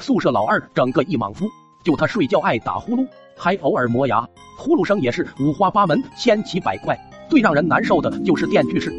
宿舍老二整个一莽夫，就他睡觉爱打呼噜，还偶尔磨牙，呼噜声也是五花八门、千奇百怪。最让人难受的就是电锯室。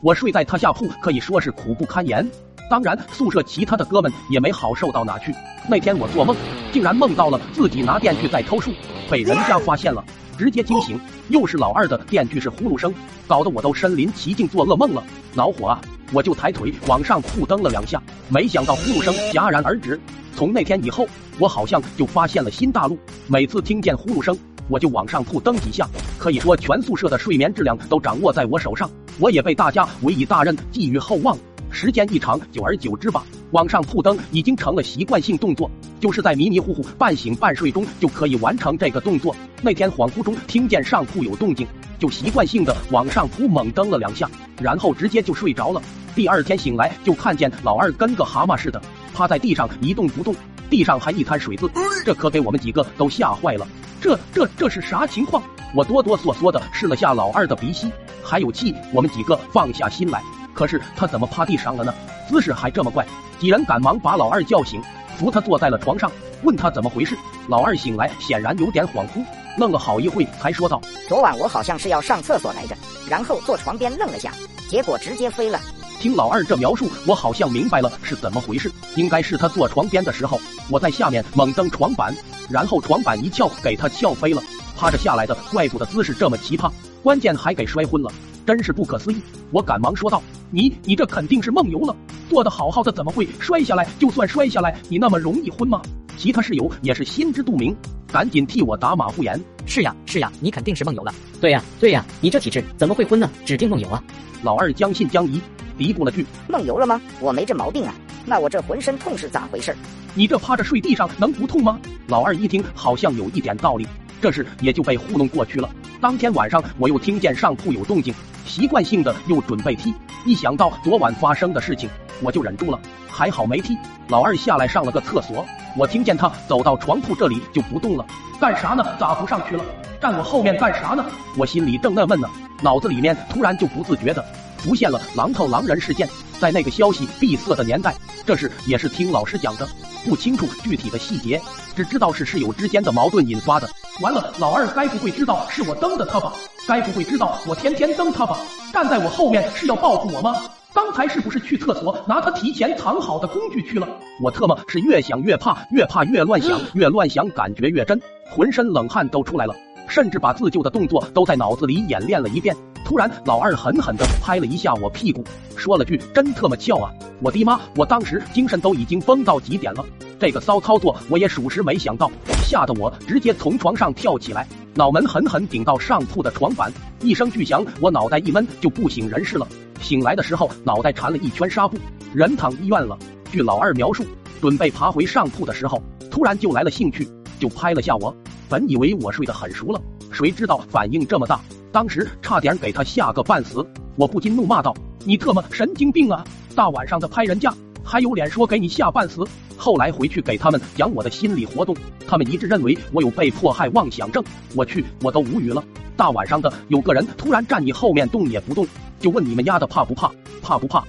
我睡在他下铺，可以说是苦不堪言。当然，宿舍其他的哥们也没好受到哪去。那天我做梦，竟然梦到了自己拿电锯在偷树，被人家发现了，直接惊醒。又是老二的电锯式呼噜声，搞得我都身临其境做噩梦了，恼火啊！我就抬腿往上铺蹬了两下，没想到呼噜声戛然而止。从那天以后，我好像就发现了新大陆，每次听见呼噜声。我就往上铺蹬几下，可以说全宿舍的睡眠质量都掌握在我手上。我也被大家委以大任，寄予厚望。时间一长，久而久之吧，往上铺蹬已经成了习惯性动作，就是在迷迷糊糊、半醒半睡中就可以完成这个动作。那天恍惚中听见上铺有动静，就习惯性的往上扑猛蹬了两下，然后直接就睡着了。第二天醒来就看见老二跟个蛤蟆似的趴在地上一动不动，地上还一滩水渍，这可给我们几个都吓坏了。这这这是啥情况？我哆哆嗦嗦的试了下老二的鼻息，还有气。我们几个放下心来，可是他怎么趴地上了呢？姿势还这么怪。几人赶忙把老二叫醒，扶他坐在了床上，问他怎么回事。老二醒来显然有点恍惚，愣了好一会才说道：“昨晚我好像是要上厕所来着，然后坐床边愣了下，结果直接飞了。”听老二这描述，我好像明白了是怎么回事。应该是他坐床边的时候，我在下面猛蹬床板。然后床板一翘，给他翘飞了，趴着下来的，怪不得姿势这么奇葩，关键还给摔昏了，真是不可思议。我赶忙说道：“你你这肯定是梦游了，坐的好好的怎么会摔下来？就算摔下来，你那么容易昏吗？”其他室友也是心知肚明，赶紧替我打马虎眼：“是呀是呀，你肯定是梦游了。对呀对呀，你这体质怎么会昏呢？指定梦游啊。”老二将信将疑，嘀咕了句：“梦游了吗？我没这毛病啊。那我这浑身痛是咋回事？”你这趴着睡地上能不痛吗？老二一听好像有一点道理，这事也就被糊弄过去了。当天晚上我又听见上铺有动静，习惯性的又准备踢，一想到昨晚发生的事情，我就忍住了，还好没踢。老二下来上了个厕所，我听见他走到床铺这里就不动了，干啥呢？咋不上去了？站我后面干啥呢？我心里正纳闷呢，脑子里面突然就不自觉的浮现了狼头狼人事件。在那个消息闭塞的年代，这事也是听老师讲的。不清楚具体的细节，只知道是室友之间的矛盾引发的。完了，老二该不会知道是我蹬的他吧？该不会知道我天天蹬他吧？站在我后面是要报复我吗？刚才是不是去厕所拿他提前藏好的工具去了？我特么是越想越怕，越怕越乱想，越乱想感觉越真，浑身冷汗都出来了，甚至把自救的动作都在脑子里演练了一遍。突然，老二狠狠地拍了一下我屁股，说了句：“真特么翘啊！”我的妈！我当时精神都已经崩到极点了，这个骚操作我也属实没想到，吓得我直接从床上跳起来，脑门狠狠顶到上铺的床板，一声巨响，我脑袋一闷就不省人事了。醒来的时候，脑袋缠了。一圈纱布，人躺医院了。据老二描述，准备爬回上铺的时候，突然就来了。兴趣，就拍了。下我。本以为我睡得很熟了，谁知道反应这么大。当时差点给他吓个半死，我不禁怒骂道：“你特么神经病啊！大晚上的拍人家，还有脸说给你吓半死？”后来回去给他们讲我的心理活动，他们一致认为我有被迫害妄想症。我去，我都无语了。大晚上的，有个人突然站你后面动也不动，就问你们丫的怕不怕？怕不怕？